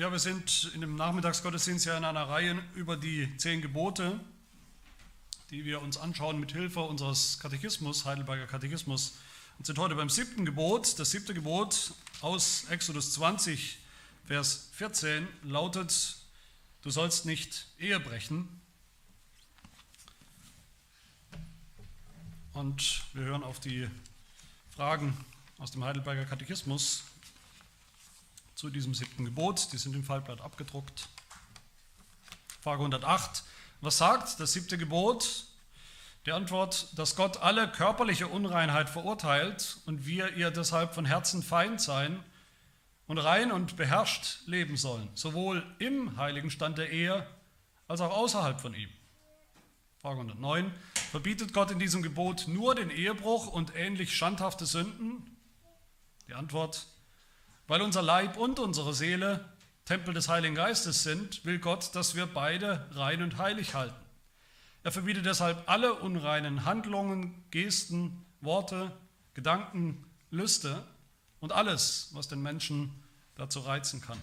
Ja, wir sind in dem Nachmittagsgottesdienst ja in einer Reihe über die zehn Gebote, die wir uns anschauen mit Hilfe unseres Katechismus, Heidelberger Katechismus, und sind heute beim siebten Gebot. Das siebte Gebot aus Exodus 20, Vers 14 lautet, du sollst nicht Ehe brechen. Und wir hören auf die Fragen aus dem Heidelberger Katechismus zu diesem siebten Gebot. Die sind im Fallblatt abgedruckt. Frage 108. Was sagt das siebte Gebot? Die Antwort, dass Gott alle körperliche Unreinheit verurteilt und wir ihr deshalb von Herzen Feind sein und rein und beherrscht leben sollen, sowohl im heiligen Stand der Ehe als auch außerhalb von ihm. Frage 109. Verbietet Gott in diesem Gebot nur den Ehebruch und ähnlich schandhafte Sünden? Die Antwort, weil unser Leib und unsere Seele Tempel des Heiligen Geistes sind, will Gott, dass wir beide rein und heilig halten. Er verbietet deshalb alle unreinen Handlungen, Gesten, Worte, Gedanken, Lüste und alles, was den Menschen dazu reizen kann.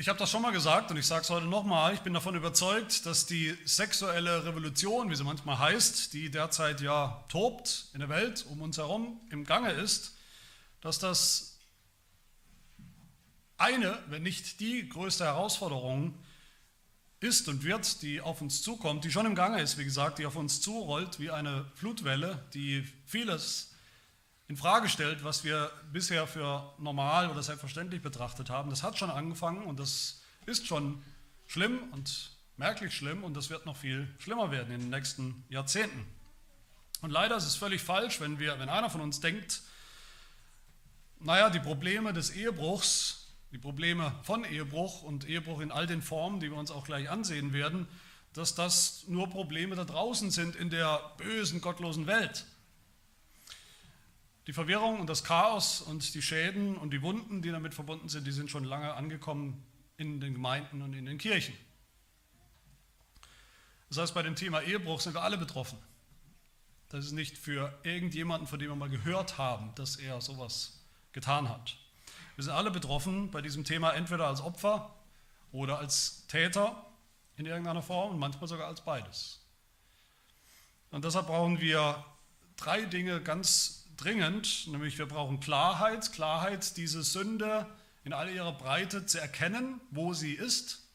Ich habe das schon mal gesagt und ich sage es heute nochmal. Ich bin davon überzeugt, dass die sexuelle Revolution, wie sie manchmal heißt, die derzeit ja tobt in der Welt um uns herum im Gange ist, dass das eine, wenn nicht die größte Herausforderung ist und wird, die auf uns zukommt, die schon im Gange ist, wie gesagt, die auf uns zurollt wie eine Flutwelle, die vieles in Frage stellt, was wir bisher für normal oder selbstverständlich betrachtet haben. Das hat schon angefangen und das ist schon schlimm und merklich schlimm und das wird noch viel schlimmer werden in den nächsten Jahrzehnten. Und leider ist es völlig falsch, wenn, wir, wenn einer von uns denkt, naja, die Probleme des Ehebruchs, die Probleme von Ehebruch und Ehebruch in all den Formen, die wir uns auch gleich ansehen werden, dass das nur Probleme da draußen sind in der bösen, gottlosen Welt. Die Verwirrung und das Chaos und die Schäden und die Wunden, die damit verbunden sind, die sind schon lange angekommen in den Gemeinden und in den Kirchen. Das heißt, bei dem Thema Ehebruch sind wir alle betroffen. Das ist nicht für irgendjemanden, von dem wir mal gehört haben, dass er sowas getan hat. Wir sind alle betroffen bei diesem Thema entweder als Opfer oder als Täter in irgendeiner Form und manchmal sogar als beides. Und deshalb brauchen wir drei Dinge ganz dringend, nämlich wir brauchen Klarheit, Klarheit, diese Sünde in all ihrer Breite zu erkennen, wo sie ist.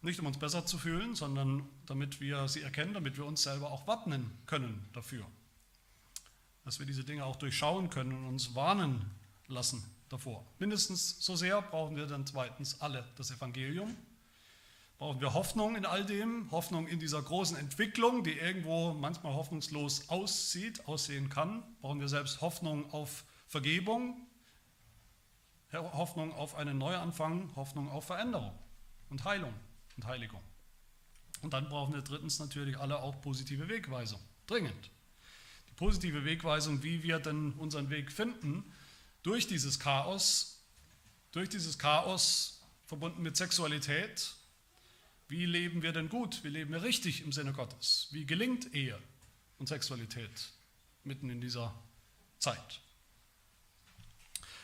Nicht um uns besser zu fühlen, sondern damit wir sie erkennen, damit wir uns selber auch wappnen können dafür. Dass wir diese Dinge auch durchschauen können und uns warnen lassen davor. Mindestens so sehr brauchen wir dann zweitens alle das Evangelium, brauchen wir Hoffnung in all dem, Hoffnung in dieser großen Entwicklung, die irgendwo manchmal hoffnungslos aussieht, aussehen kann. Brauchen wir selbst Hoffnung auf Vergebung, Hoffnung auf einen Neuanfang, Hoffnung auf Veränderung und Heilung und Heiligung. Und dann brauchen wir drittens natürlich alle auch positive Wegweisung, dringend. Die positive Wegweisung, wie wir denn unseren Weg finden durch dieses Chaos, durch dieses Chaos verbunden mit Sexualität, wie leben wir denn gut? Wie leben wir richtig im Sinne Gottes? Wie gelingt Ehe und Sexualität mitten in dieser Zeit?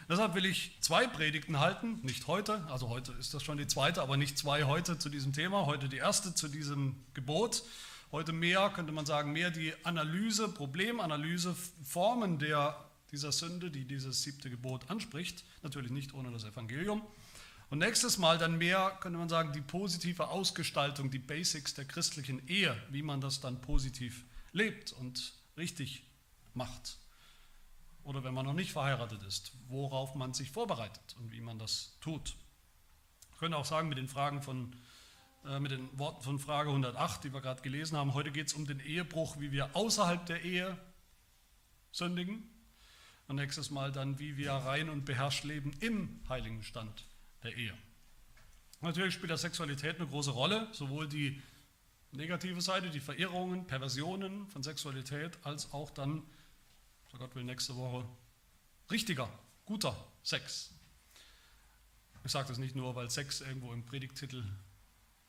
Deshalb will ich zwei Predigten halten, nicht heute, also heute ist das schon die zweite, aber nicht zwei heute zu diesem Thema, heute die erste zu diesem Gebot. Heute mehr, könnte man sagen, mehr die Analyse, Problemanalyse, Formen der, dieser Sünde, die dieses siebte Gebot anspricht, natürlich nicht ohne das Evangelium. Und nächstes Mal dann mehr, könnte man sagen, die positive Ausgestaltung, die Basics der christlichen Ehe, wie man das dann positiv lebt und richtig macht. Oder wenn man noch nicht verheiratet ist, worauf man sich vorbereitet und wie man das tut. Ich könnte auch sagen, mit den Fragen von, äh, mit den Worten von Frage 108, die wir gerade gelesen haben, heute geht es um den Ehebruch, wie wir außerhalb der Ehe sündigen. Und nächstes Mal dann, wie wir rein und beherrscht leben im heiligen Stand der Ehe. Natürlich spielt der Sexualität eine große Rolle, sowohl die negative Seite, die Verirrungen, Perversionen von Sexualität, als auch dann, so Gott will, nächste Woche richtiger, guter Sex. Ich sage das nicht nur, weil Sex irgendwo im Predigtitel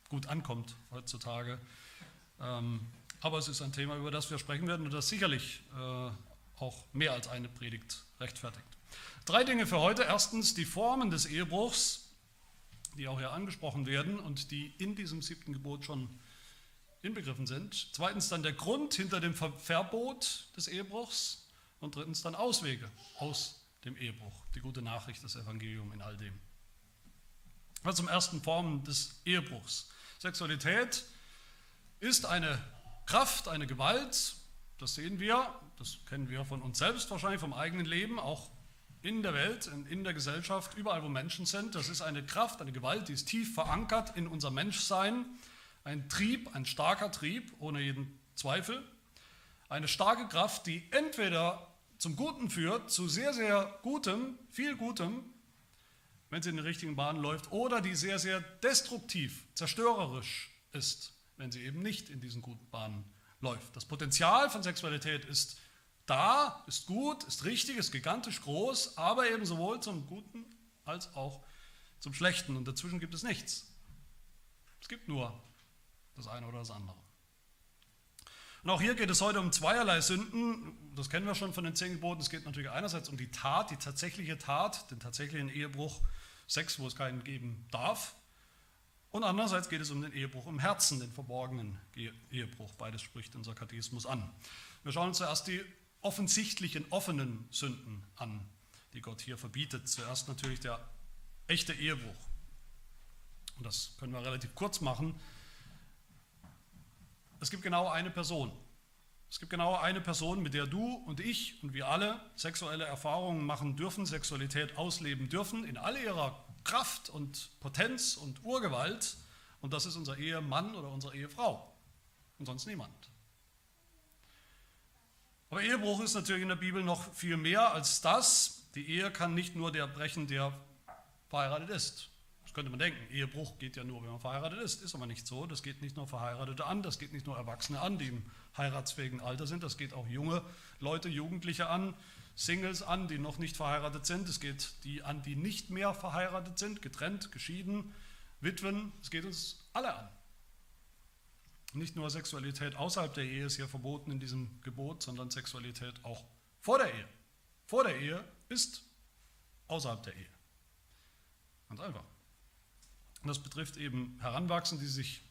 gut ankommt heutzutage, ähm, Aber es ist ein Thema, über das wir sprechen werden und das sicherlich äh, auch mehr als eine Predigt rechtfertigt. Drei Dinge für heute. Erstens die Formen des Ehebruchs, die auch hier angesprochen werden und die in diesem siebten Gebot schon inbegriffen sind. Zweitens dann der Grund hinter dem Verbot des Ehebruchs. Und drittens dann Auswege aus dem Ehebruch. Die gute Nachricht des Evangeliums in all dem. Also zum ersten Formen des Ehebruchs. Sexualität ist eine Kraft, eine Gewalt, das sehen wir, das kennen wir von uns selbst wahrscheinlich, vom eigenen Leben, auch in der Welt, in der Gesellschaft, überall wo Menschen sind. Das ist eine Kraft, eine Gewalt, die ist tief verankert in unser Menschsein. Ein Trieb, ein starker Trieb, ohne jeden Zweifel. Eine starke Kraft, die entweder zum Guten führt, zu sehr, sehr Gutem, viel Gutem, wenn sie in den richtigen Bahnen läuft, oder die sehr, sehr destruktiv, zerstörerisch ist, wenn sie eben nicht in diesen guten Bahnen läuft. Das Potenzial von Sexualität ist da, ist gut, ist richtig, ist gigantisch groß, aber eben sowohl zum Guten als auch zum Schlechten. Und dazwischen gibt es nichts. Es gibt nur das eine oder das andere. Und auch hier geht es heute um zweierlei Sünden. Das kennen wir schon von den zehn Geboten. Es geht natürlich einerseits um die Tat, die tatsächliche Tat, den tatsächlichen Ehebruch, Sex, wo es keinen geben darf. Und andererseits geht es um den Ehebruch im Herzen, den verborgenen Ehebruch. Beides spricht unser Katechismus an. Wir schauen uns zuerst die offensichtlichen, offenen Sünden an, die Gott hier verbietet. Zuerst natürlich der echte Ehebruch. Und das können wir relativ kurz machen. Es gibt genau eine Person. Es gibt genau eine Person, mit der du und ich und wir alle sexuelle Erfahrungen machen dürfen, Sexualität ausleben dürfen, in all ihrer Kraft und Potenz und Urgewalt. Und das ist unser Ehemann oder unsere Ehefrau. Und sonst niemand. Aber Ehebruch ist natürlich in der Bibel noch viel mehr als das. Die Ehe kann nicht nur der brechen, der verheiratet ist könnte man denken, Ehebruch geht ja nur, wenn man verheiratet ist. Ist aber nicht so. Das geht nicht nur Verheiratete an, das geht nicht nur Erwachsene an, die im heiratsfähigen Alter sind. Das geht auch junge Leute, Jugendliche an, Singles an, die noch nicht verheiratet sind. Es geht die an, die nicht mehr verheiratet sind, getrennt, geschieden, Witwen. Es geht uns alle an. Nicht nur Sexualität außerhalb der Ehe ist hier verboten in diesem Gebot, sondern Sexualität auch vor der Ehe. Vor der Ehe ist außerhalb der Ehe. Ganz einfach. Und das betrifft eben Heranwachsende, die sich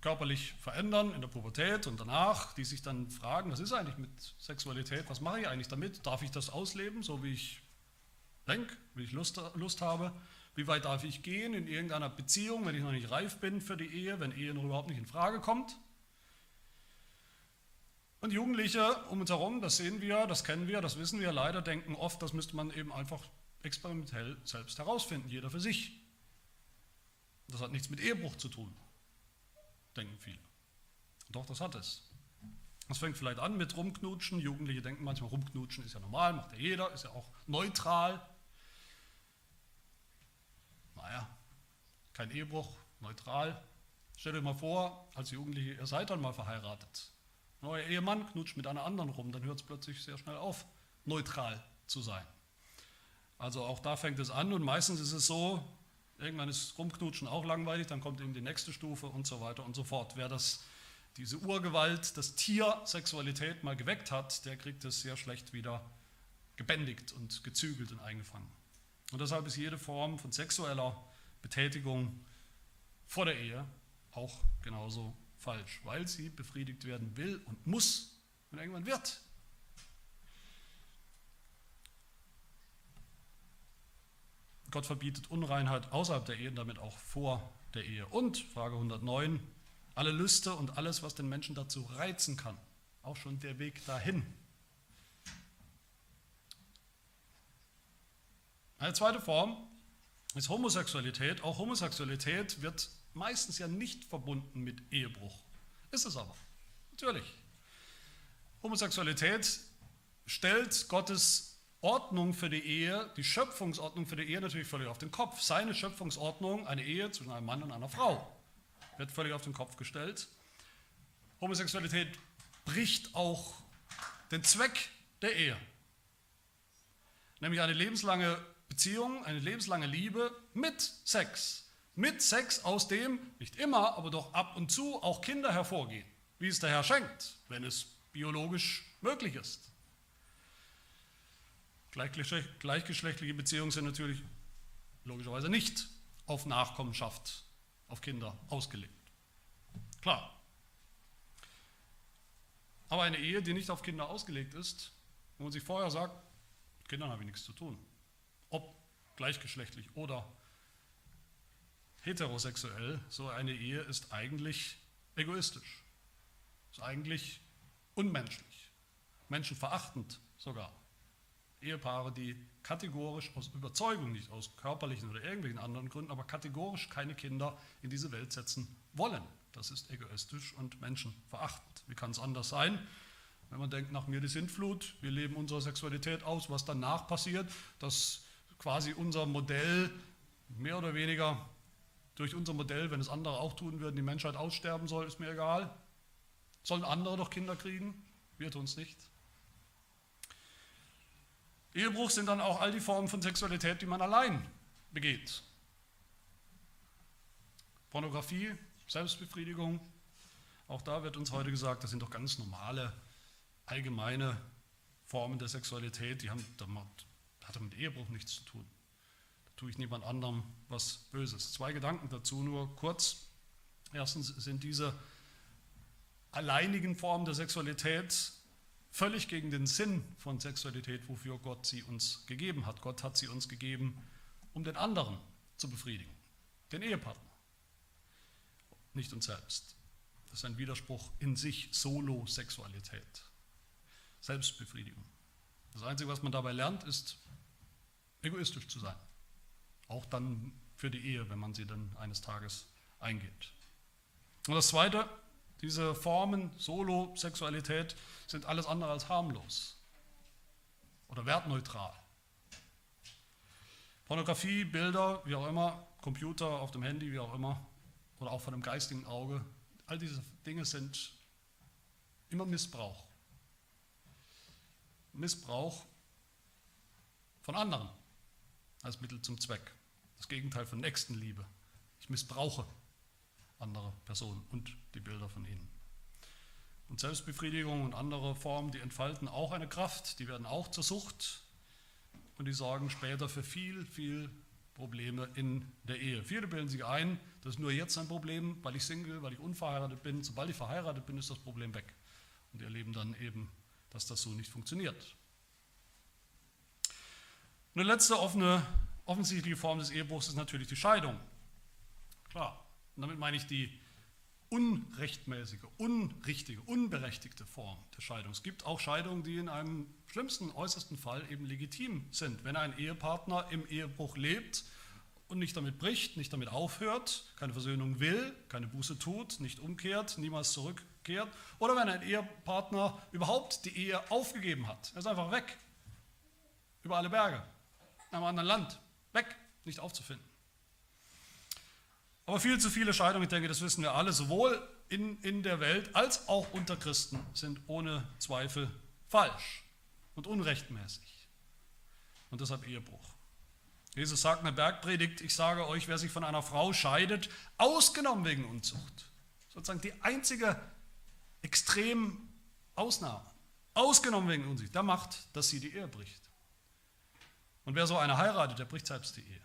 körperlich verändern in der Pubertät und danach, die sich dann fragen, was ist eigentlich mit Sexualität, was mache ich eigentlich damit, darf ich das ausleben, so wie ich denke, wie ich Lust, Lust habe, wie weit darf ich gehen in irgendeiner Beziehung, wenn ich noch nicht reif bin für die Ehe, wenn Ehe noch überhaupt nicht in Frage kommt. Und Jugendliche um uns herum, das sehen wir, das kennen wir, das wissen wir leider, denken oft, das müsste man eben einfach experimentell selbst herausfinden, jeder für sich. Das hat nichts mit Ehebruch zu tun, denken viele. Doch, das hat es. Das fängt vielleicht an mit Rumknutschen. Jugendliche denken manchmal, Rumknutschen ist ja normal, macht ja jeder, ist ja auch neutral. Naja, kein Ehebruch, neutral. Stellt euch mal vor, als Jugendliche, ihr seid dann mal verheiratet. Euer Ehemann knutscht mit einer anderen rum, dann hört es plötzlich sehr schnell auf, neutral zu sein. Also auch da fängt es an und meistens ist es so, Irgendwann ist Rumknutschen auch langweilig, dann kommt eben die nächste Stufe und so weiter und so fort. Wer das, diese Urgewalt, das Tier Sexualität mal geweckt hat, der kriegt es sehr schlecht wieder gebändigt und gezügelt und eingefangen. Und deshalb ist jede Form von sexueller Betätigung vor der Ehe auch genauso falsch, weil sie befriedigt werden will und muss und irgendwann wird. Gott verbietet Unreinheit außerhalb der Ehe, damit auch vor der Ehe. Und, Frage 109, alle Lüste und alles, was den Menschen dazu reizen kann. Auch schon der Weg dahin. Eine zweite Form ist Homosexualität. Auch Homosexualität wird meistens ja nicht verbunden mit Ehebruch. Ist es aber. Natürlich. Homosexualität stellt Gottes Ordnung für die Ehe, die Schöpfungsordnung für die Ehe natürlich völlig auf den Kopf. Seine Schöpfungsordnung, eine Ehe zwischen einem Mann und einer Frau, wird völlig auf den Kopf gestellt. Homosexualität bricht auch den Zweck der Ehe, nämlich eine lebenslange Beziehung, eine lebenslange Liebe mit Sex. Mit Sex, aus dem nicht immer, aber doch ab und zu auch Kinder hervorgehen. wie es der Herr schenkt, wenn es biologisch möglich ist. Gleichgeschlechtliche Beziehungen sind natürlich logischerweise nicht auf Nachkommenschaft, auf Kinder ausgelegt. Klar. Aber eine Ehe, die nicht auf Kinder ausgelegt ist, wo man sich vorher sagt, mit Kindern habe ich nichts zu tun, gleichgeschlechtlich oder heterosexuell, so eine Ehe ist eigentlich egoistisch, ist eigentlich unmenschlich, menschenverachtend sogar. Ehepaare, die kategorisch aus Überzeugung, nicht aus körperlichen oder irgendwelchen anderen Gründen, aber kategorisch keine Kinder in diese Welt setzen wollen. Das ist egoistisch und menschenverachtend. Wie kann es anders sein? Wenn man denkt, nach mir die Sintflut, wir leben unsere Sexualität aus, was danach passiert, dass quasi unser Modell mehr oder weniger durch unser Modell, wenn es andere auch tun würden, die Menschheit aussterben soll, ist mir egal. Sollen andere doch Kinder kriegen? Wir tun es nicht. Ehebruch sind dann auch all die Formen von Sexualität, die man allein begeht. Pornografie, Selbstbefriedigung, auch da wird uns heute gesagt, das sind doch ganz normale, allgemeine Formen der Sexualität, die haben damit, hat mit Ehebruch nichts zu tun. Da tue ich niemand anderem was Böses. Zwei Gedanken dazu, nur kurz. Erstens sind diese alleinigen Formen der Sexualität völlig gegen den Sinn von Sexualität, wofür Gott sie uns gegeben hat. Gott hat sie uns gegeben, um den anderen zu befriedigen, den Ehepartner, nicht uns selbst. Das ist ein Widerspruch in sich, Solo-Sexualität, Selbstbefriedigung. Das Einzige, was man dabei lernt, ist egoistisch zu sein. Auch dann für die Ehe, wenn man sie dann eines Tages eingeht. Und das Zweite, diese Formen, Solo-Sexualität, sind alles andere als harmlos oder wertneutral. Pornografie, Bilder, wie auch immer, Computer auf dem Handy, wie auch immer, oder auch von einem geistigen Auge, all diese Dinge sind immer Missbrauch. Missbrauch von anderen als Mittel zum Zweck. Das Gegenteil von Nächstenliebe. Ich missbrauche andere Personen und die Bilder von ihnen. Und Selbstbefriedigung und andere Formen, die entfalten auch eine Kraft, die werden auch zur Sucht und die sorgen später für viel, viel Probleme in der Ehe. Viele bilden sich ein, das ist nur jetzt ein Problem, weil ich Single, weil ich unverheiratet bin. Sobald ich verheiratet bin, ist das Problem weg. Und die erleben dann eben, dass das so nicht funktioniert. Eine letzte offene, offensichtliche Form des Ehebruchs ist natürlich die Scheidung. Klar, und damit meine ich die unrechtmäßige, unrichtige, unberechtigte Form der Scheidung. Es gibt auch Scheidungen, die in einem schlimmsten, äußersten Fall eben legitim sind. Wenn ein Ehepartner im Ehebruch lebt und nicht damit bricht, nicht damit aufhört, keine Versöhnung will, keine Buße tut, nicht umkehrt, niemals zurückkehrt, oder wenn ein Ehepartner überhaupt die Ehe aufgegeben hat, er ist einfach weg, über alle Berge, in einem anderen Land, weg, nicht aufzufinden. Aber viel zu viele Scheidungen, ich denke, das wissen wir alle, sowohl in, in der Welt als auch unter Christen sind ohne Zweifel falsch und unrechtmäßig. Und deshalb Ehebruch. Jesus sagt in der Bergpredigt, ich sage euch, wer sich von einer Frau scheidet, ausgenommen wegen Unzucht. Sozusagen die einzige extrem Ausnahme. Ausgenommen wegen Unzucht. Da macht, dass sie die Ehe bricht. Und wer so eine heiratet, der bricht selbst die Ehe.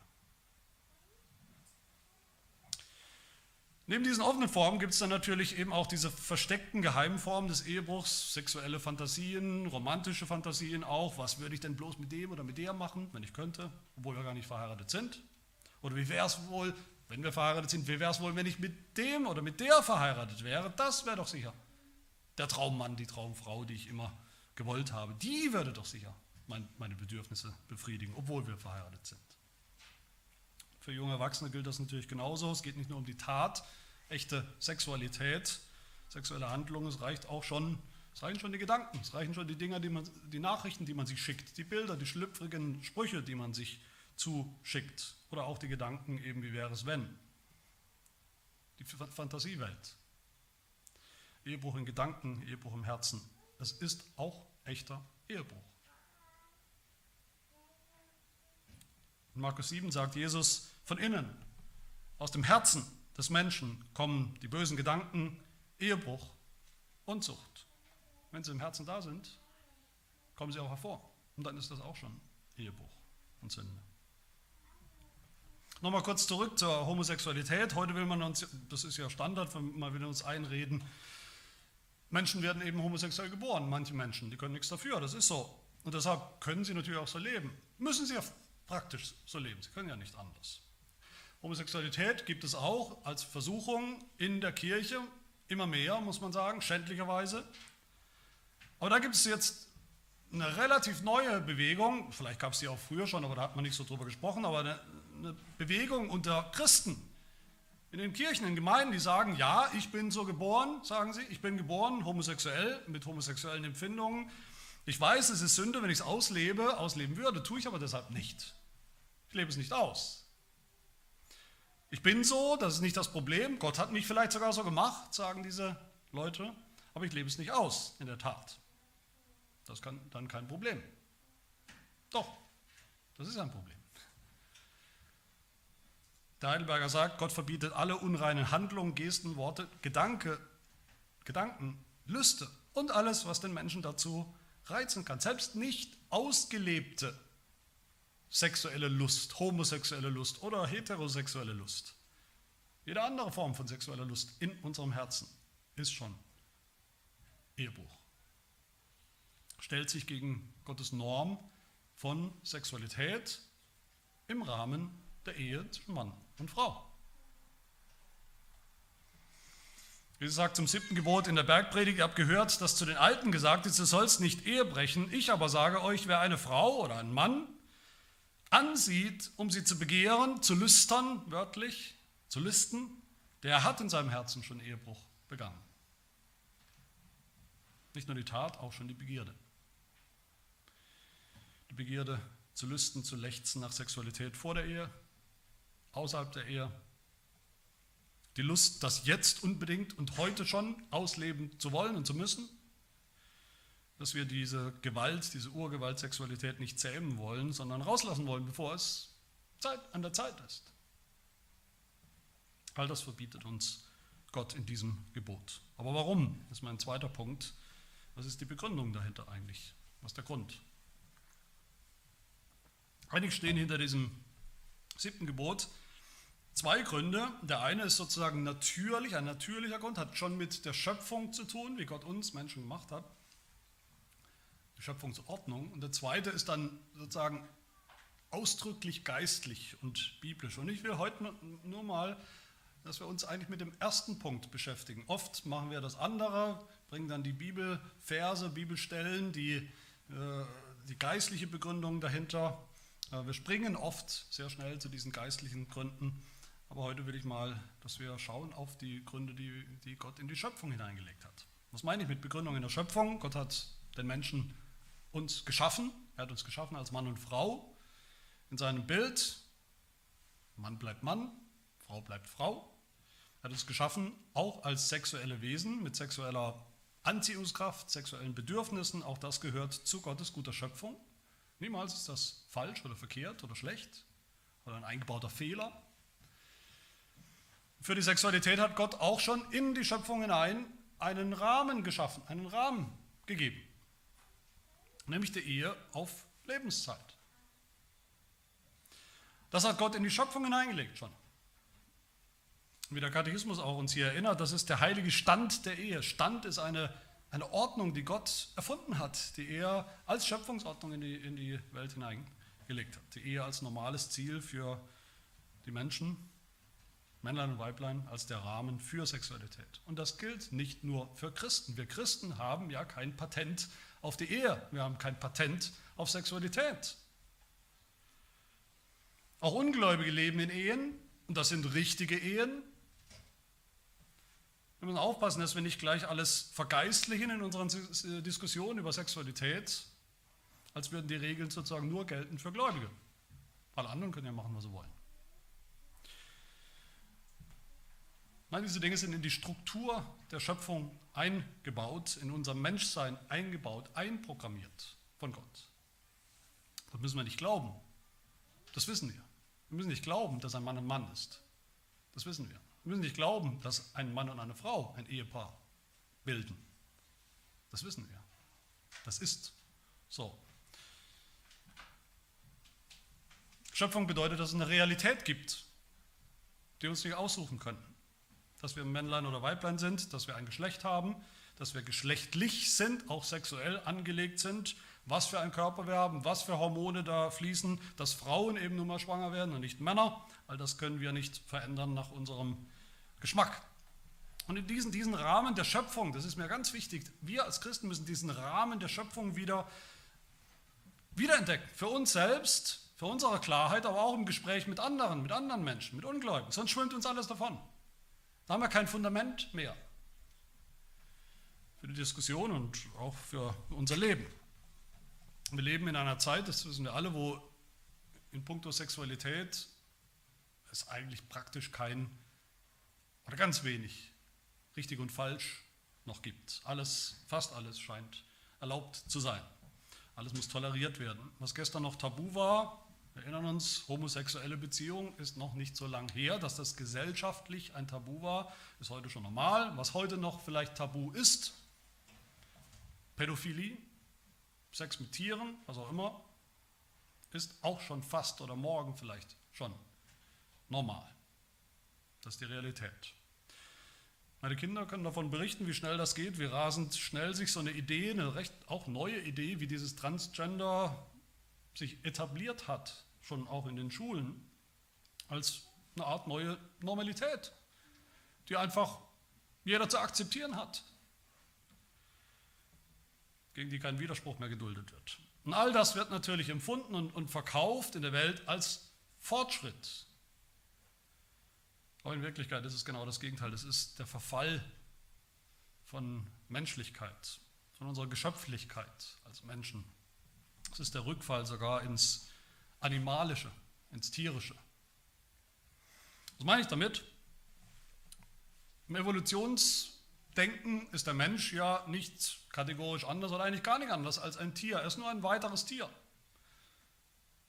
Neben diesen offenen Formen gibt es dann natürlich eben auch diese versteckten geheimen Formen des Ehebruchs, sexuelle Fantasien, romantische Fantasien auch. Was würde ich denn bloß mit dem oder mit der machen, wenn ich könnte, obwohl wir gar nicht verheiratet sind? Oder wie wäre es wohl, wenn wir verheiratet sind, wie wäre es wohl, wenn ich mit dem oder mit der verheiratet wäre? Das wäre doch sicher der Traummann, die Traumfrau, die ich immer gewollt habe. Die würde doch sicher meine Bedürfnisse befriedigen, obwohl wir verheiratet sind. Für junge Erwachsene gilt das natürlich genauso. Es geht nicht nur um die Tat, echte Sexualität, sexuelle Handlung, es reicht auch schon, es reichen schon die Gedanken, es reichen schon die Dinge, die, man, die Nachrichten, die man sich schickt, die Bilder, die schlüpfrigen Sprüche, die man sich zuschickt oder auch die Gedanken eben, wie wäre es wenn. Die Fantasiewelt. Ehebruch in Gedanken, Ehebruch im Herzen. Es ist auch echter Ehebruch. In Markus 7 sagt Jesus, von innen, aus dem Herzen des Menschen kommen die bösen Gedanken, Ehebruch, Unzucht. Wenn sie im Herzen da sind, kommen sie auch hervor. Und dann ist das auch schon Ehebruch und Sünde. Nochmal kurz zurück zur Homosexualität. Heute will man uns, das ist ja Standard, man will uns einreden, Menschen werden eben homosexuell geboren, manche Menschen, die können nichts dafür, das ist so. Und deshalb können sie natürlich auch so leben. Müssen sie praktisch so leben, sie können ja nicht anders. Homosexualität gibt es auch als Versuchung in der Kirche, immer mehr, muss man sagen, schändlicherweise. Aber da gibt es jetzt eine relativ neue Bewegung, vielleicht gab es die auch früher schon, aber da hat man nicht so drüber gesprochen, aber eine, eine Bewegung unter Christen in den Kirchen, in Gemeinden, die sagen, ja, ich bin so geboren, sagen sie, ich bin geboren homosexuell, mit homosexuellen Empfindungen. Ich weiß, es ist Sünde, wenn ich es auslebe, ausleben würde, tue ich aber deshalb nicht. Ich lebe es nicht aus. Ich bin so, das ist nicht das Problem. Gott hat mich vielleicht sogar so gemacht, sagen diese Leute, aber ich lebe es nicht aus, in der Tat. Das ist dann kein Problem. Doch, das ist ein Problem. Der Heidelberger sagt, Gott verbietet alle unreinen Handlungen, Gesten, Worte, Gedanke, Gedanken, Lüste und alles, was den Menschen dazu reizen kann. Selbst nicht ausgelebte sexuelle Lust, homosexuelle Lust oder heterosexuelle Lust. Jede andere Form von sexueller Lust in unserem Herzen ist schon Ehebruch. Stellt sich gegen Gottes Norm von Sexualität im Rahmen der Ehe zwischen Mann und Frau. Jesus sagt zum siebten Gebot in der Bergpredigt, ihr habt gehört, dass zu den Alten gesagt ist, du sollst nicht Ehe brechen. Ich aber sage euch, wer eine Frau oder einen Mann ansieht, um sie zu begehren, zu lüstern, wörtlich, zu listen, der hat in seinem Herzen schon Ehebruch begangen. Nicht nur die Tat, auch schon die Begierde. Die Begierde zu lüsten, zu lechzen nach Sexualität vor der Ehe, außerhalb der Ehe. Die Lust, das jetzt unbedingt und heute schon ausleben zu wollen und zu müssen. Dass wir diese Gewalt, diese Urgewalt, Sexualität nicht zähmen wollen, sondern rauslassen wollen, bevor es Zeit, an der Zeit ist. All das verbietet uns Gott in diesem Gebot. Aber warum? Das ist mein zweiter Punkt. Was ist die Begründung dahinter eigentlich? Was ist der Grund? Eigentlich stehen hinter diesem siebten Gebot Zwei Gründe. Der eine ist sozusagen natürlich, ein natürlicher Grund, hat schon mit der Schöpfung zu tun, wie Gott uns Menschen gemacht hat. Schöpfungsordnung. Und der zweite ist dann sozusagen ausdrücklich geistlich und biblisch. Und ich will heute nur mal, dass wir uns eigentlich mit dem ersten Punkt beschäftigen. Oft machen wir das andere, bringen dann die Bibelverse, Bibelstellen, die, äh, die geistliche Begründung dahinter. Äh, wir springen oft sehr schnell zu diesen geistlichen Gründen aber heute will ich mal, dass wir schauen auf die Gründe, die, die Gott in die Schöpfung hineingelegt hat. Was meine ich mit Begründung in der Schöpfung? Gott hat den Menschen uns geschaffen. Er hat uns geschaffen als Mann und Frau in seinem Bild. Mann bleibt Mann, Frau bleibt Frau. Er hat uns geschaffen auch als sexuelle Wesen mit sexueller Anziehungskraft, sexuellen Bedürfnissen. Auch das gehört zu Gottes guter Schöpfung. Niemals ist das falsch oder verkehrt oder schlecht oder ein eingebauter Fehler. Für die Sexualität hat Gott auch schon in die Schöpfung hinein einen Rahmen geschaffen, einen Rahmen gegeben. Nämlich die Ehe auf Lebenszeit. Das hat Gott in die Schöpfung hineingelegt schon. Wie der Katechismus auch uns hier erinnert, das ist der heilige Stand der Ehe. Stand ist eine, eine Ordnung, die Gott erfunden hat, die er als Schöpfungsordnung in die, in die Welt hineingelegt hat. Die Ehe als normales Ziel für die Menschen Männlein und Weiblein als der Rahmen für Sexualität. Und das gilt nicht nur für Christen. Wir Christen haben ja kein Patent auf die Ehe. Wir haben kein Patent auf Sexualität. Auch Ungläubige leben in Ehen und das sind richtige Ehen. Wir müssen aufpassen, dass wir nicht gleich alles vergeistlichen in unseren Diskussionen über Sexualität, als würden die Regeln sozusagen nur gelten für Gläubige. Alle anderen können ja machen, was sie wollen. Nein, diese Dinge sind in die Struktur der Schöpfung eingebaut, in unser Menschsein eingebaut, einprogrammiert von Gott. Das müssen wir nicht glauben. Das wissen wir. Wir müssen nicht glauben, dass ein Mann ein Mann ist. Das wissen wir. Wir müssen nicht glauben, dass ein Mann und eine Frau ein Ehepaar bilden. Das wissen wir. Das ist so. Schöpfung bedeutet, dass es eine Realität gibt, die wir uns nicht aussuchen können. Dass wir Männlein oder Weiblein sind, dass wir ein Geschlecht haben, dass wir geschlechtlich sind, auch sexuell angelegt sind, was für einen Körper wir haben, was für Hormone da fließen, dass Frauen eben nun mal schwanger werden und nicht Männer. All das können wir nicht verändern nach unserem Geschmack. Und in diesen, diesen Rahmen der Schöpfung, das ist mir ganz wichtig, wir als Christen müssen diesen Rahmen der Schöpfung wieder wiederentdecken. Für uns selbst, für unsere Klarheit, aber auch im Gespräch mit anderen, mit anderen Menschen, mit Ungläubigen. Sonst schwimmt uns alles davon. Da haben wir kein Fundament mehr für die Diskussion und auch für unser Leben. Wir leben in einer Zeit, das wissen wir alle, wo in puncto Sexualität es eigentlich praktisch kein oder ganz wenig richtig und falsch noch gibt. Alles, fast alles scheint erlaubt zu sein. Alles muss toleriert werden. Was gestern noch tabu war, wir erinnern uns, homosexuelle Beziehung ist noch nicht so lang her, dass das gesellschaftlich ein Tabu war, ist heute schon normal. Was heute noch vielleicht tabu ist, Pädophilie, Sex mit Tieren, was auch immer, ist auch schon fast oder morgen vielleicht schon normal. Das ist die Realität. Meine Kinder können davon berichten, wie schnell das geht, wie rasend schnell sich so eine Idee, eine recht auch neue Idee, wie dieses Transgender sich etabliert hat, schon auch in den Schulen, als eine Art neue Normalität, die einfach jeder zu akzeptieren hat, gegen die kein Widerspruch mehr geduldet wird. Und all das wird natürlich empfunden und, und verkauft in der Welt als Fortschritt, aber in Wirklichkeit ist es genau das Gegenteil. Es ist der Verfall von Menschlichkeit, von unserer Geschöpflichkeit als Menschen. Es ist der Rückfall sogar ins Animalische, ins Tierische. Was meine ich damit? Im Evolutionsdenken ist der Mensch ja nicht kategorisch anders oder eigentlich gar nicht anders als ein Tier. Er ist nur ein weiteres Tier.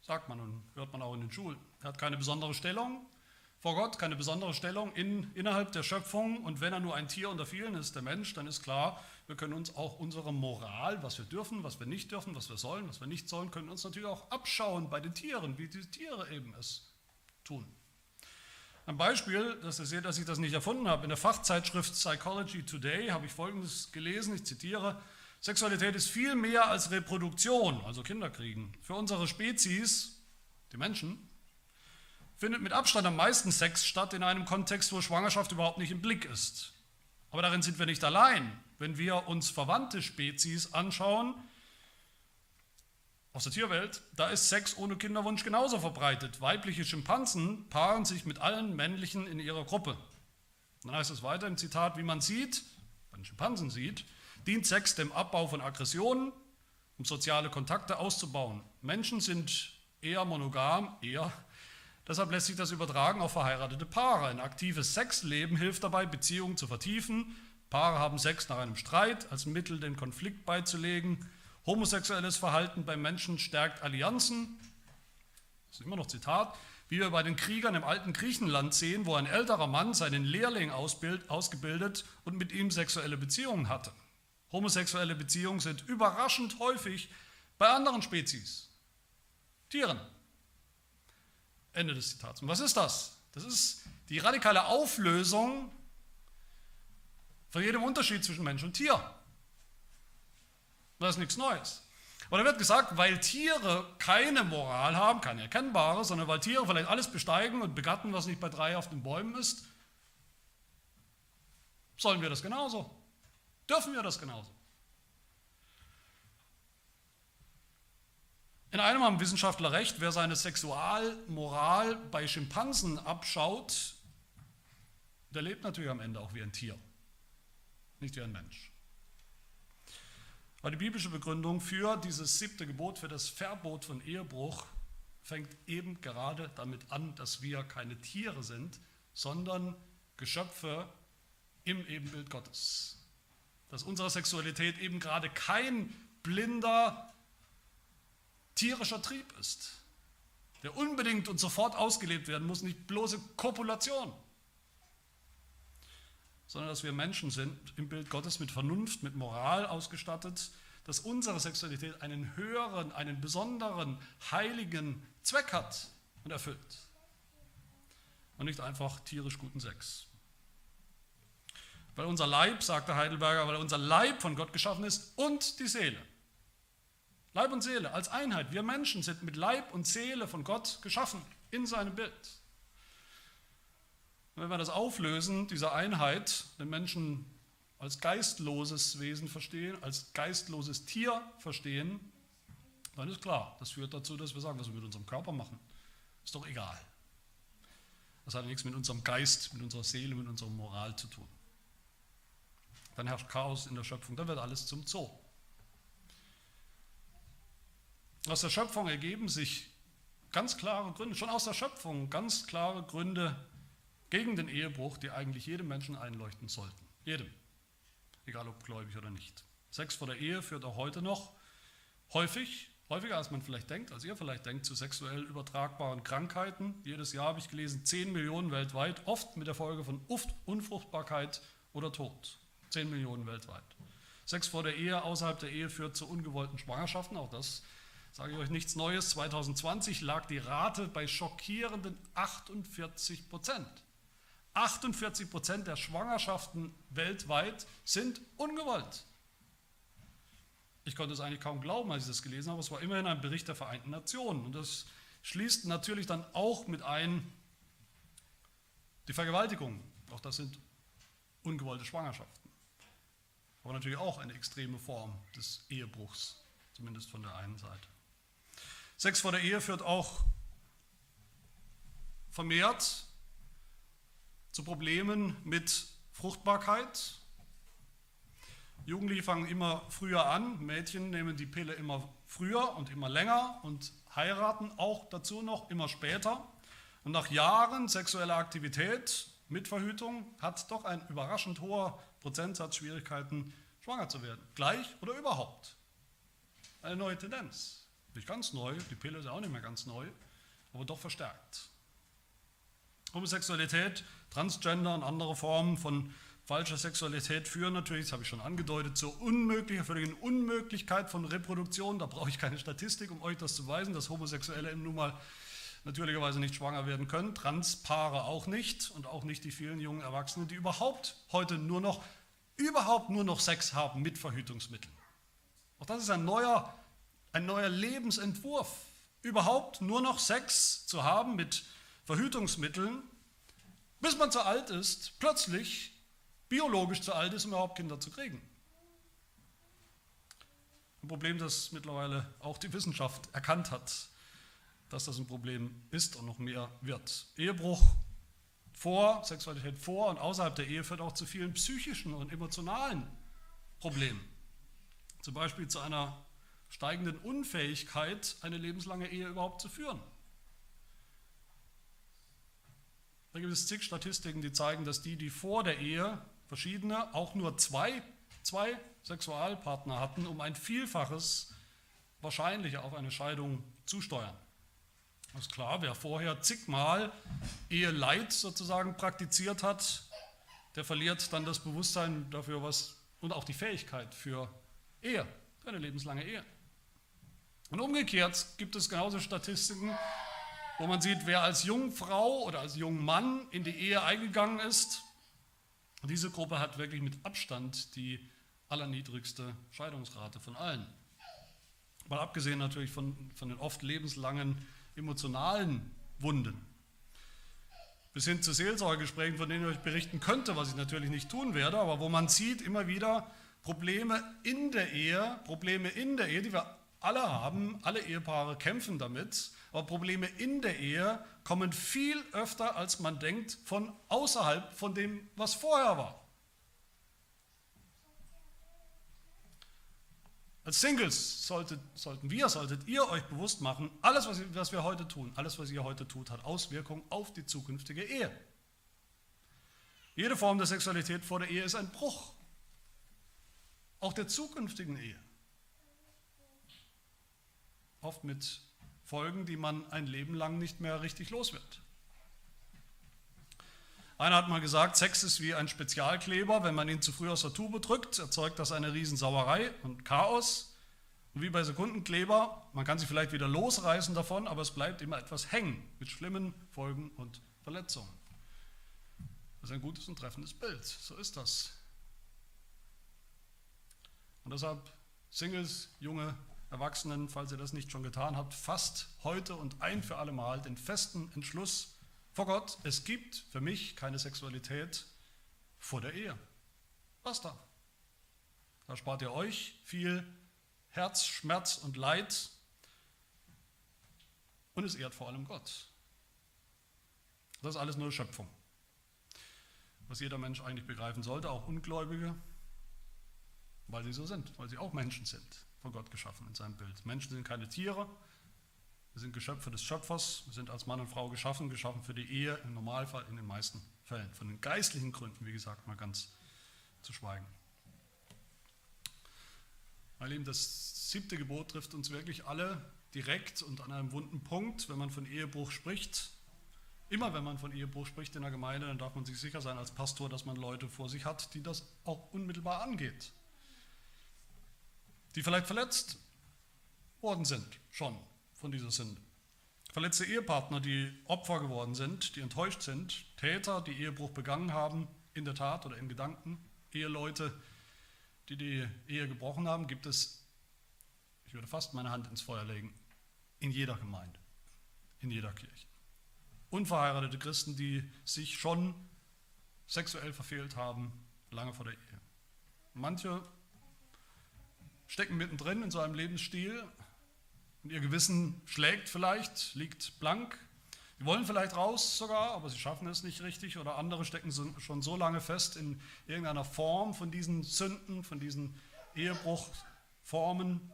Sagt man und hört man auch in den Schulen. Er hat keine besondere Stellung, vor Gott, keine besondere Stellung in, innerhalb der Schöpfung. Und wenn er nur ein Tier unter vielen ist, der Mensch, dann ist klar, wir können uns auch unsere Moral, was wir dürfen, was wir nicht dürfen, was wir sollen, was wir nicht sollen, können uns natürlich auch abschauen bei den Tieren, wie die Tiere eben es tun. Ein Beispiel, dass ihr seht, dass ich das nicht erfunden habe. In der Fachzeitschrift Psychology Today habe ich Folgendes gelesen, ich zitiere, Sexualität ist viel mehr als Reproduktion, also Kinderkriegen. Für unsere Spezies, die Menschen, findet mit Abstand am meisten Sex statt in einem Kontext, wo Schwangerschaft überhaupt nicht im Blick ist. Aber darin sind wir nicht allein. Wenn wir uns verwandte Spezies anschauen, aus der Tierwelt, da ist Sex ohne Kinderwunsch genauso verbreitet. Weibliche Schimpansen paaren sich mit allen männlichen in ihrer Gruppe. dann heißt es weiter im Zitat, wie man sieht, bei den Schimpansen sieht, dient Sex dem Abbau von Aggressionen, um soziale Kontakte auszubauen. Menschen sind eher monogam, eher Deshalb lässt sich das übertragen auf verheiratete Paare. Ein aktives Sexleben hilft dabei, Beziehungen zu vertiefen. Paare haben Sex nach einem Streit als Mittel, den Konflikt beizulegen. Homosexuelles Verhalten beim Menschen stärkt Allianzen. Das ist immer noch Zitat. Wie wir bei den Kriegern im alten Griechenland sehen, wo ein älterer Mann seinen Lehrling ausgebildet und mit ihm sexuelle Beziehungen hatte. Homosexuelle Beziehungen sind überraschend häufig bei anderen Spezies, Tieren. Ende des Zitats. Und was ist das? Das ist die radikale Auflösung von jedem Unterschied zwischen Mensch und Tier. Das ist nichts Neues. Aber da wird gesagt, weil Tiere keine Moral haben, keine erkennbare, sondern weil Tiere vielleicht alles besteigen und begatten, was nicht bei drei auf den Bäumen ist, sollen wir das genauso. Dürfen wir das genauso. In einem haben Wissenschaftler recht, wer seine Sexualmoral bei Schimpansen abschaut, der lebt natürlich am Ende auch wie ein Tier, nicht wie ein Mensch. Aber die biblische Begründung für dieses siebte Gebot, für das Verbot von Ehebruch, fängt eben gerade damit an, dass wir keine Tiere sind, sondern Geschöpfe im Ebenbild Gottes. Dass unsere Sexualität eben gerade kein blinder tierischer Trieb ist, der unbedingt und sofort ausgelebt werden muss, nicht bloße Kopulation, sondern dass wir Menschen sind im Bild Gottes mit Vernunft, mit Moral ausgestattet, dass unsere Sexualität einen höheren, einen besonderen, heiligen Zweck hat und erfüllt. Und nicht einfach tierisch guten Sex. Weil unser Leib, sagte Heidelberger, weil unser Leib von Gott geschaffen ist und die Seele. Leib und Seele als Einheit. Wir Menschen sind mit Leib und Seele von Gott geschaffen, in seinem Bild. Und wenn wir das auflösen, diese Einheit, den Menschen als geistloses Wesen verstehen, als geistloses Tier verstehen, dann ist klar, das führt dazu, dass wir sagen, was wir mit unserem Körper machen, ist doch egal. Das hat nichts mit unserem Geist, mit unserer Seele, mit unserer Moral zu tun. Dann herrscht Chaos in der Schöpfung, dann wird alles zum Zoo. Aus der Schöpfung ergeben sich ganz klare Gründe, schon aus der Schöpfung ganz klare Gründe gegen den Ehebruch, die eigentlich jedem Menschen einleuchten sollten. Jedem. Egal ob gläubig oder nicht. Sex vor der Ehe führt auch heute noch häufig, häufiger als man vielleicht denkt, als ihr vielleicht denkt, zu sexuell übertragbaren Krankheiten. Jedes Jahr habe ich gelesen, 10 Millionen weltweit, oft mit der Folge von Unfruchtbarkeit oder Tod. 10 Millionen weltweit. Sex vor der Ehe, außerhalb der Ehe führt zu ungewollten Schwangerschaften, auch das sage ich euch nichts Neues. 2020 lag die Rate bei schockierenden 48 Prozent. 48 Prozent der Schwangerschaften weltweit sind ungewollt. Ich konnte es eigentlich kaum glauben, als ich das gelesen habe. Es war immerhin ein Bericht der Vereinten Nationen. Und das schließt natürlich dann auch mit ein die Vergewaltigung. Auch das sind ungewollte Schwangerschaften. Aber natürlich auch eine extreme Form des Ehebruchs, zumindest von der einen Seite. Sex vor der Ehe führt auch vermehrt zu Problemen mit Fruchtbarkeit. Jugendliche fangen immer früher an, Mädchen nehmen die Pille immer früher und immer länger und heiraten auch dazu noch immer später. Und nach Jahren sexueller Aktivität mit Verhütung hat doch ein überraschend hoher Prozentsatz Schwierigkeiten, schwanger zu werden. Gleich oder überhaupt. Eine neue Tendenz. Nicht ganz neu, die Pille ist auch nicht mehr ganz neu, aber doch verstärkt. Homosexualität, Transgender und andere Formen von falscher Sexualität führen natürlich, das habe ich schon angedeutet, zur unmöglichen, völligen Unmöglichkeit von Reproduktion. Da brauche ich keine Statistik, um euch das zu weisen, dass Homosexuelle nun mal natürlicherweise nicht schwanger werden können, Transpaare auch nicht und auch nicht die vielen jungen Erwachsenen, die überhaupt heute nur noch, überhaupt nur noch Sex haben mit Verhütungsmitteln. Auch das ist ein neuer, ein neuer Lebensentwurf, überhaupt nur noch Sex zu haben mit Verhütungsmitteln bis man zu alt ist, plötzlich biologisch zu alt ist, um überhaupt Kinder zu kriegen. Ein Problem, das mittlerweile auch die Wissenschaft erkannt hat, dass das ein Problem ist und noch mehr wird. Ehebruch vor, Sexualität vor und außerhalb der Ehe führt auch zu vielen psychischen und emotionalen Problemen. Zum Beispiel zu einer steigenden Unfähigkeit, eine lebenslange Ehe überhaupt zu führen. Da gibt es zig Statistiken, die zeigen, dass die, die vor der Ehe verschiedene, auch nur zwei, zwei Sexualpartner hatten, um ein Vielfaches wahrscheinlicher auf eine Scheidung zusteuern. Das ist klar, wer vorher zigmal Eheleid sozusagen praktiziert hat, der verliert dann das Bewusstsein dafür, was und auch die Fähigkeit für Ehe, für eine lebenslange Ehe. Und umgekehrt gibt es genauso Statistiken, wo man sieht, wer als Jungfrau oder als Jungmann in die Ehe eingegangen ist. Diese Gruppe hat wirklich mit Abstand die allerniedrigste Scheidungsrate von allen. Mal abgesehen natürlich von, von den oft lebenslangen emotionalen Wunden. Bis hin zu Seelsorgegesprächen, von denen ich euch berichten könnte, was ich natürlich nicht tun werde, aber wo man sieht immer wieder Probleme in der Ehe, Probleme in der Ehe, die wir alle haben, alle Ehepaare kämpfen damit, aber Probleme in der Ehe kommen viel öfter, als man denkt, von außerhalb von dem, was vorher war. Als Singles solltet, sollten wir, solltet ihr euch bewusst machen, alles, was, was wir heute tun, alles, was ihr heute tut, hat Auswirkungen auf die zukünftige Ehe. Jede Form der Sexualität vor der Ehe ist ein Bruch, auch der zukünftigen Ehe. Oft mit Folgen, die man ein Leben lang nicht mehr richtig los wird. Einer hat mal gesagt, Sex ist wie ein Spezialkleber, wenn man ihn zu früh aus der Tube drückt, erzeugt das eine Riesensauerei und Chaos. Und wie bei Sekundenkleber, man kann sich vielleicht wieder losreißen davon, aber es bleibt immer etwas hängen mit schlimmen Folgen und Verletzungen. Das ist ein gutes und treffendes Bild. So ist das. Und deshalb, Singles, junge Erwachsenen, falls ihr das nicht schon getan habt, fasst heute und ein für alle Mal den festen Entschluss, vor Gott, es gibt für mich keine Sexualität vor der Ehe. Basta. Da spart ihr euch viel Herz, Schmerz und Leid und es ehrt vor allem Gott. Das ist alles nur Schöpfung. Was jeder Mensch eigentlich begreifen sollte, auch Ungläubige, weil sie so sind, weil sie auch Menschen sind, von Gott geschaffen in seinem Bild. Menschen sind keine Tiere, wir sind Geschöpfe des Schöpfers, wir sind als Mann und Frau geschaffen, geschaffen für die Ehe, im Normalfall in den meisten Fällen. Von den geistlichen Gründen, wie gesagt, mal ganz zu schweigen. Meine Lieben, das siebte Gebot trifft uns wirklich alle direkt und an einem wunden Punkt, wenn man von Ehebruch spricht. Immer wenn man von Ehebruch spricht in der Gemeinde, dann darf man sich sicher sein als Pastor, dass man Leute vor sich hat, die das auch unmittelbar angeht. Die vielleicht verletzt worden sind, schon von dieser Sünde. Verletzte Ehepartner, die Opfer geworden sind, die enttäuscht sind, Täter, die Ehebruch begangen haben, in der Tat oder in Gedanken, Eheleute, die die Ehe gebrochen haben, gibt es, ich würde fast meine Hand ins Feuer legen, in jeder Gemeinde, in jeder Kirche. Unverheiratete Christen, die sich schon sexuell verfehlt haben, lange vor der Ehe. Manche stecken mittendrin in so einem Lebensstil, und ihr Gewissen schlägt vielleicht, liegt blank. Sie wollen vielleicht raus sogar, aber sie schaffen es nicht richtig. Oder andere stecken schon so lange fest in irgendeiner Form von diesen Sünden, von diesen Ehebruchformen,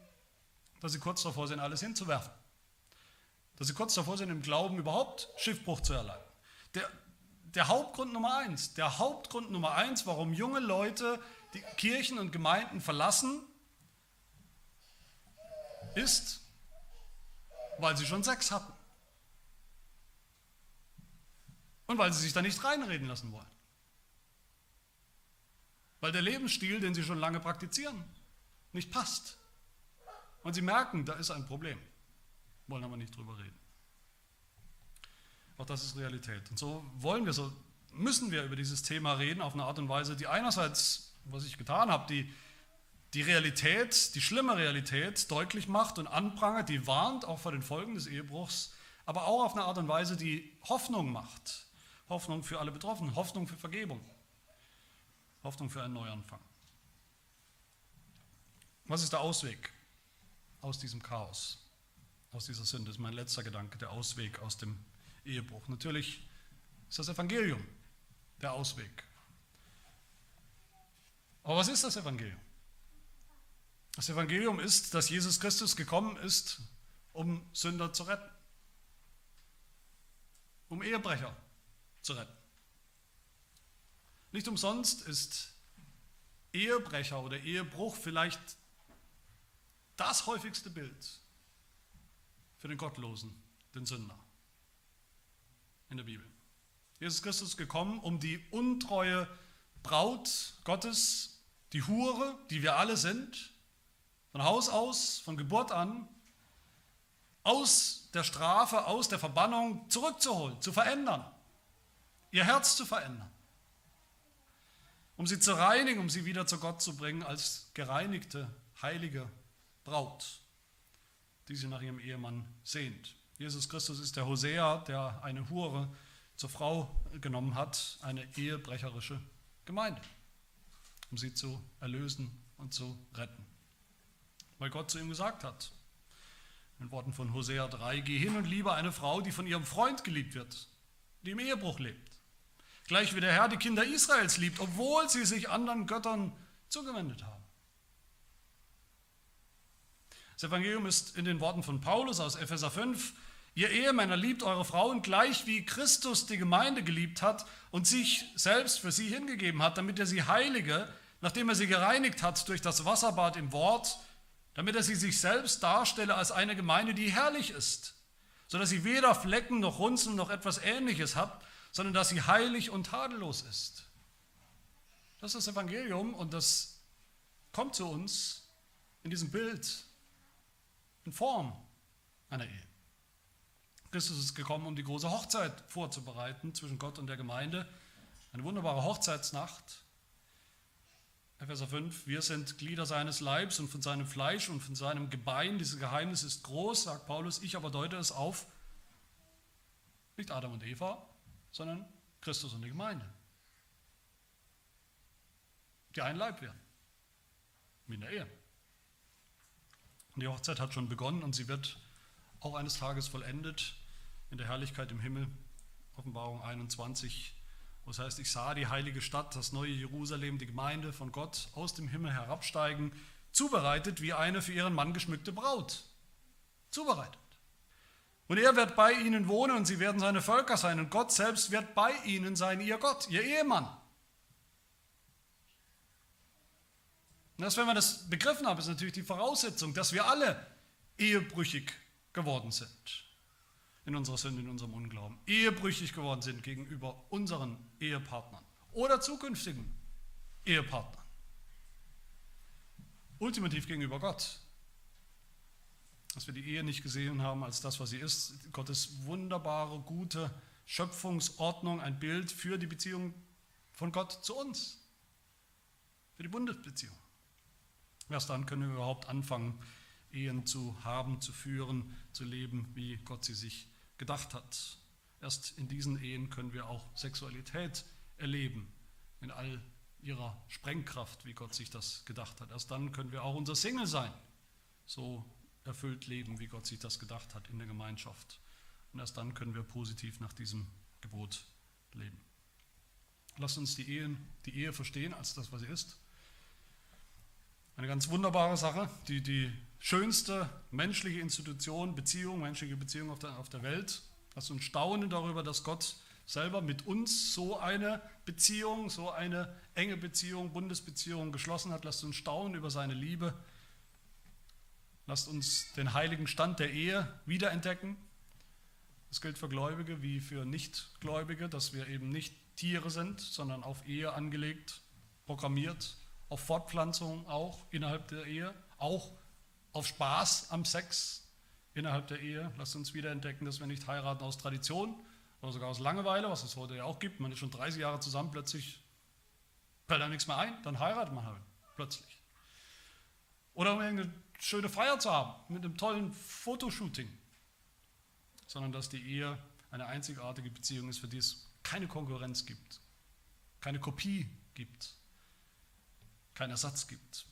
dass sie kurz davor sind, alles hinzuwerfen. Dass sie kurz davor sind, im Glauben überhaupt Schiffbruch zu erleiden. Der, der Hauptgrund Nummer eins, der Hauptgrund Nummer eins, warum junge Leute die Kirchen und Gemeinden verlassen, ist, weil sie schon Sex hatten. Und weil sie sich da nicht reinreden lassen wollen. Weil der Lebensstil, den sie schon lange praktizieren, nicht passt. Und sie merken, da ist ein Problem, wollen aber nicht drüber reden. Auch das ist Realität. Und so wollen wir, so müssen wir über dieses Thema reden auf eine Art und Weise, die einerseits, was ich getan habe, die die Realität, die schlimme Realität deutlich macht und anprangert, die warnt auch vor den Folgen des Ehebruchs, aber auch auf eine Art und Weise, die Hoffnung macht. Hoffnung für alle Betroffenen, Hoffnung für Vergebung, Hoffnung für einen Neuanfang. Was ist der Ausweg aus diesem Chaos, aus dieser Sünde? Das ist mein letzter Gedanke, der Ausweg aus dem Ehebruch. Natürlich ist das Evangelium der Ausweg. Aber was ist das Evangelium? Das Evangelium ist, dass Jesus Christus gekommen ist, um Sünder zu retten, um Ehebrecher zu retten. Nicht umsonst ist Ehebrecher oder Ehebruch vielleicht das häufigste Bild für den Gottlosen, den Sünder in der Bibel. Jesus Christus ist gekommen, um die untreue Braut Gottes, die Hure, die wir alle sind, von Haus aus, von Geburt an, aus der Strafe, aus der Verbannung zurückzuholen, zu verändern, ihr Herz zu verändern, um sie zu reinigen, um sie wieder zu Gott zu bringen als gereinigte, heilige Braut, die sie nach ihrem Ehemann sehnt. Jesus Christus ist der Hosea, der eine Hure zur Frau genommen hat, eine ehebrecherische Gemeinde, um sie zu erlösen und zu retten weil Gott zu ihm gesagt hat. In Worten von Hosea 3, geh hin und liebe eine Frau, die von ihrem Freund geliebt wird, die im Ehebruch lebt. Gleich wie der Herr die Kinder Israels liebt, obwohl sie sich anderen Göttern zugewendet haben. Das Evangelium ist in den Worten von Paulus aus Epheser 5, ihr Ehemänner liebt eure Frauen gleich wie Christus die Gemeinde geliebt hat und sich selbst für sie hingegeben hat, damit er sie heilige, nachdem er sie gereinigt hat durch das Wasserbad im Wort damit er sie sich selbst darstelle als eine Gemeinde, die herrlich ist, sodass sie weder Flecken noch Runzeln noch etwas Ähnliches hat, sondern dass sie heilig und tadellos ist. Das ist das Evangelium und das kommt zu uns in diesem Bild, in Form einer Ehe. Christus ist gekommen, um die große Hochzeit vorzubereiten zwischen Gott und der Gemeinde. Eine wunderbare Hochzeitsnacht. Epheser 5, wir sind Glieder seines Leibs und von seinem Fleisch und von seinem Gebein. Dieses Geheimnis ist groß, sagt Paulus. Ich aber deute es auf, nicht Adam und Eva, sondern Christus und die Gemeinde. Die ein Leib werden. Wie in der Ehe. Und die Hochzeit hat schon begonnen und sie wird auch eines Tages vollendet in der Herrlichkeit im Himmel. Offenbarung 21, es heißt, ich sah die heilige Stadt, das neue Jerusalem, die Gemeinde von Gott aus dem Himmel herabsteigen, zubereitet wie eine für ihren Mann geschmückte Braut. Zubereitet. Und er wird bei ihnen wohnen und sie werden seine Völker sein und Gott selbst wird bei ihnen sein, ihr Gott, ihr Ehemann. Und das, wenn wir das begriffen haben, ist natürlich die Voraussetzung, dass wir alle ehebrüchig geworden sind in unserer Sünde, in unserem Unglauben, ehebrüchig geworden sind gegenüber unseren Ehepartnern oder zukünftigen Ehepartnern. Ultimativ gegenüber Gott. Dass wir die Ehe nicht gesehen haben als das, was sie ist. Gottes wunderbare, gute Schöpfungsordnung, ein Bild für die Beziehung von Gott zu uns. Für die Bundesbeziehung. Erst dann können wir überhaupt anfangen, Ehen zu haben, zu führen, zu leben, wie Gott sie sich gedacht hat. Erst in diesen Ehen können wir auch Sexualität erleben, in all ihrer Sprengkraft, wie Gott sich das gedacht hat. Erst dann können wir auch unser Single sein, so erfüllt leben, wie Gott sich das gedacht hat in der Gemeinschaft. Und erst dann können wir positiv nach diesem Gebot leben. Lasst uns die, Ehen, die Ehe verstehen als das, was sie ist. Eine ganz wunderbare Sache, die die schönste menschliche Institution, Beziehung, menschliche Beziehung auf der, auf der Welt. Lasst uns staunen darüber, dass Gott selber mit uns so eine Beziehung, so eine enge Beziehung, Bundesbeziehung geschlossen hat. Lasst uns staunen über seine Liebe. Lasst uns den heiligen Stand der Ehe wiederentdecken. Das gilt für Gläubige wie für Nichtgläubige, dass wir eben nicht Tiere sind, sondern auf Ehe angelegt, programmiert, auf Fortpflanzung auch innerhalb der Ehe, auch auf Spaß am Sex innerhalb der Ehe. Lasst uns wieder entdecken, dass wir nicht heiraten aus Tradition oder sogar aus Langeweile, was es heute ja auch gibt. Man ist schon 30 Jahre zusammen, plötzlich fällt einem nichts mehr ein, dann heiratet man halt plötzlich. Oder um eine schöne Feier zu haben mit einem tollen Fotoshooting, sondern dass die Ehe eine einzigartige Beziehung ist, für die es keine Konkurrenz gibt, keine Kopie gibt, keinen Ersatz gibt.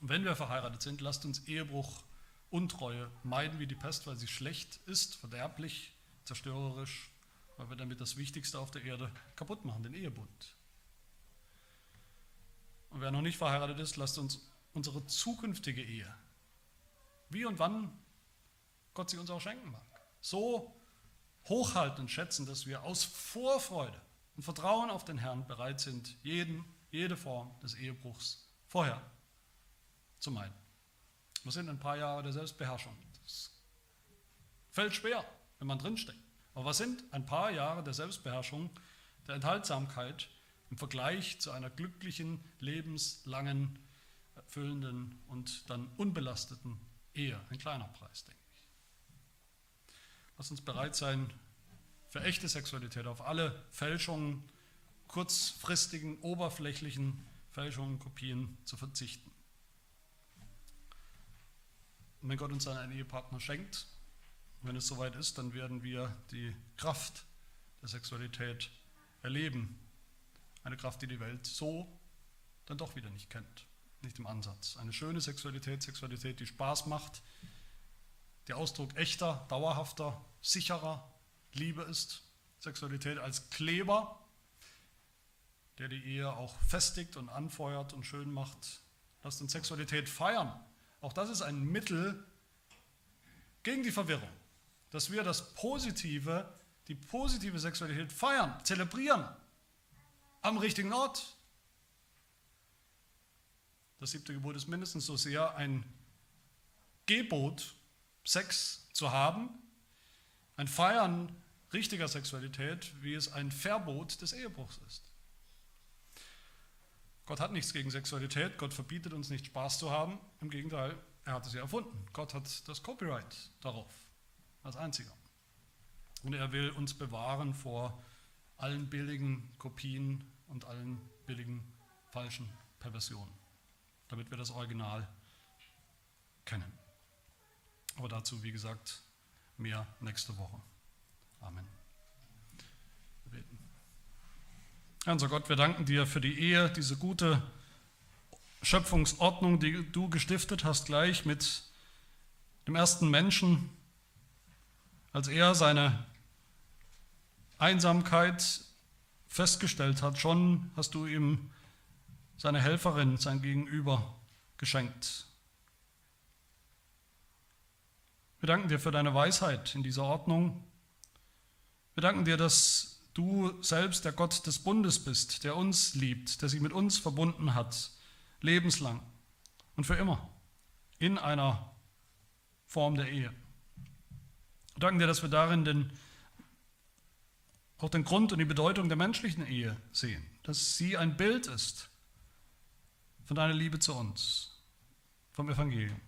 Und wenn wir verheiratet sind, lasst uns Ehebruch, Untreue meiden wie die Pest, weil sie schlecht ist, verderblich, zerstörerisch, weil wir damit das Wichtigste auf der Erde kaputt machen, den Ehebund. Und wer noch nicht verheiratet ist, lasst uns unsere zukünftige Ehe, wie und wann Gott sie uns auch schenken mag, so hochhalten und schätzen, dass wir aus Vorfreude und Vertrauen auf den Herrn bereit sind, jeden, jede Form des Ehebruchs vorher zu meiden. Was sind ein paar Jahre der Selbstbeherrschung? Das fällt schwer, wenn man drinsteckt. Aber was sind ein paar Jahre der Selbstbeherrschung, der Enthaltsamkeit im Vergleich zu einer glücklichen, lebenslangen, erfüllenden und dann unbelasteten Ehe? Ein kleiner Preis, denke ich. Lass uns bereit sein, für echte Sexualität auf alle Fälschungen, kurzfristigen, oberflächlichen Fälschungen, Kopien zu verzichten. Und wenn Gott uns einen Ehepartner schenkt, wenn es soweit ist, dann werden wir die Kraft der Sexualität erleben. Eine Kraft, die die Welt so dann doch wieder nicht kennt, nicht im Ansatz. Eine schöne Sexualität, Sexualität, die Spaß macht, der Ausdruck echter, dauerhafter, sicherer Liebe ist. Sexualität als Kleber, der die Ehe auch festigt und anfeuert und schön macht. Lasst uns Sexualität feiern auch das ist ein Mittel gegen die Verwirrung, dass wir das Positive, die positive Sexualität feiern, zelebrieren am richtigen Ort. Das siebte Gebot ist mindestens so sehr ein Gebot, Sex zu haben, ein Feiern richtiger Sexualität, wie es ein Verbot des Ehebruchs ist. Gott hat nichts gegen Sexualität, Gott verbietet uns nicht Spaß zu haben, im Gegenteil, er hat es ja erfunden. Gott hat das Copyright darauf, als einziger. Und er will uns bewahren vor allen billigen Kopien und allen billigen falschen Perversionen, damit wir das Original kennen. Aber dazu, wie gesagt, mehr nächste Woche. Amen. Wir beten. Unser Gott, wir danken dir für die Ehe, diese gute Schöpfungsordnung, die du gestiftet hast, gleich mit dem ersten Menschen, als er seine Einsamkeit festgestellt hat, schon hast du ihm seine Helferin, sein Gegenüber geschenkt. Wir danken dir für deine Weisheit in dieser Ordnung. Wir danken dir, dass du selbst der Gott des Bundes bist, der uns liebt, der sich mit uns verbunden hat, lebenslang und für immer, in einer Form der Ehe. Wir danken dir, dass wir darin den, auch den Grund und die Bedeutung der menschlichen Ehe sehen, dass sie ein Bild ist von deiner Liebe zu uns, vom Evangelium.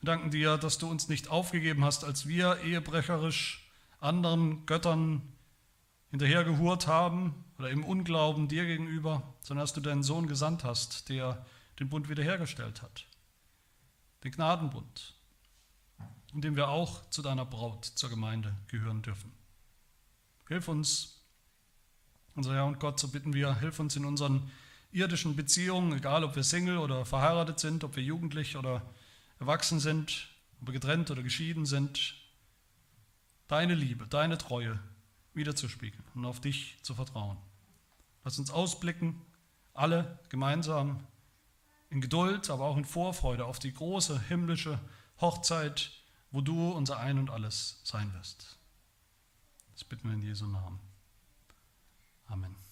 Wir danken dir, dass du uns nicht aufgegeben hast, als wir ehebrecherisch anderen Göttern hinterhergehurt haben oder im Unglauben dir gegenüber, sondern dass du deinen Sohn gesandt hast, der den Bund wiederhergestellt hat, den Gnadenbund, in dem wir auch zu deiner Braut, zur Gemeinde gehören dürfen. Hilf uns, unser Herr und Gott, so bitten wir, hilf uns in unseren irdischen Beziehungen, egal ob wir Single oder verheiratet sind, ob wir jugendlich oder erwachsen sind, ob wir getrennt oder geschieden sind, deine Liebe, deine Treue wiederzuspiegeln und auf dich zu vertrauen. Lass uns ausblicken, alle gemeinsam in Geduld, aber auch in Vorfreude auf die große himmlische Hochzeit, wo du unser Ein und alles sein wirst. Das bitten wir in Jesu Namen. Amen.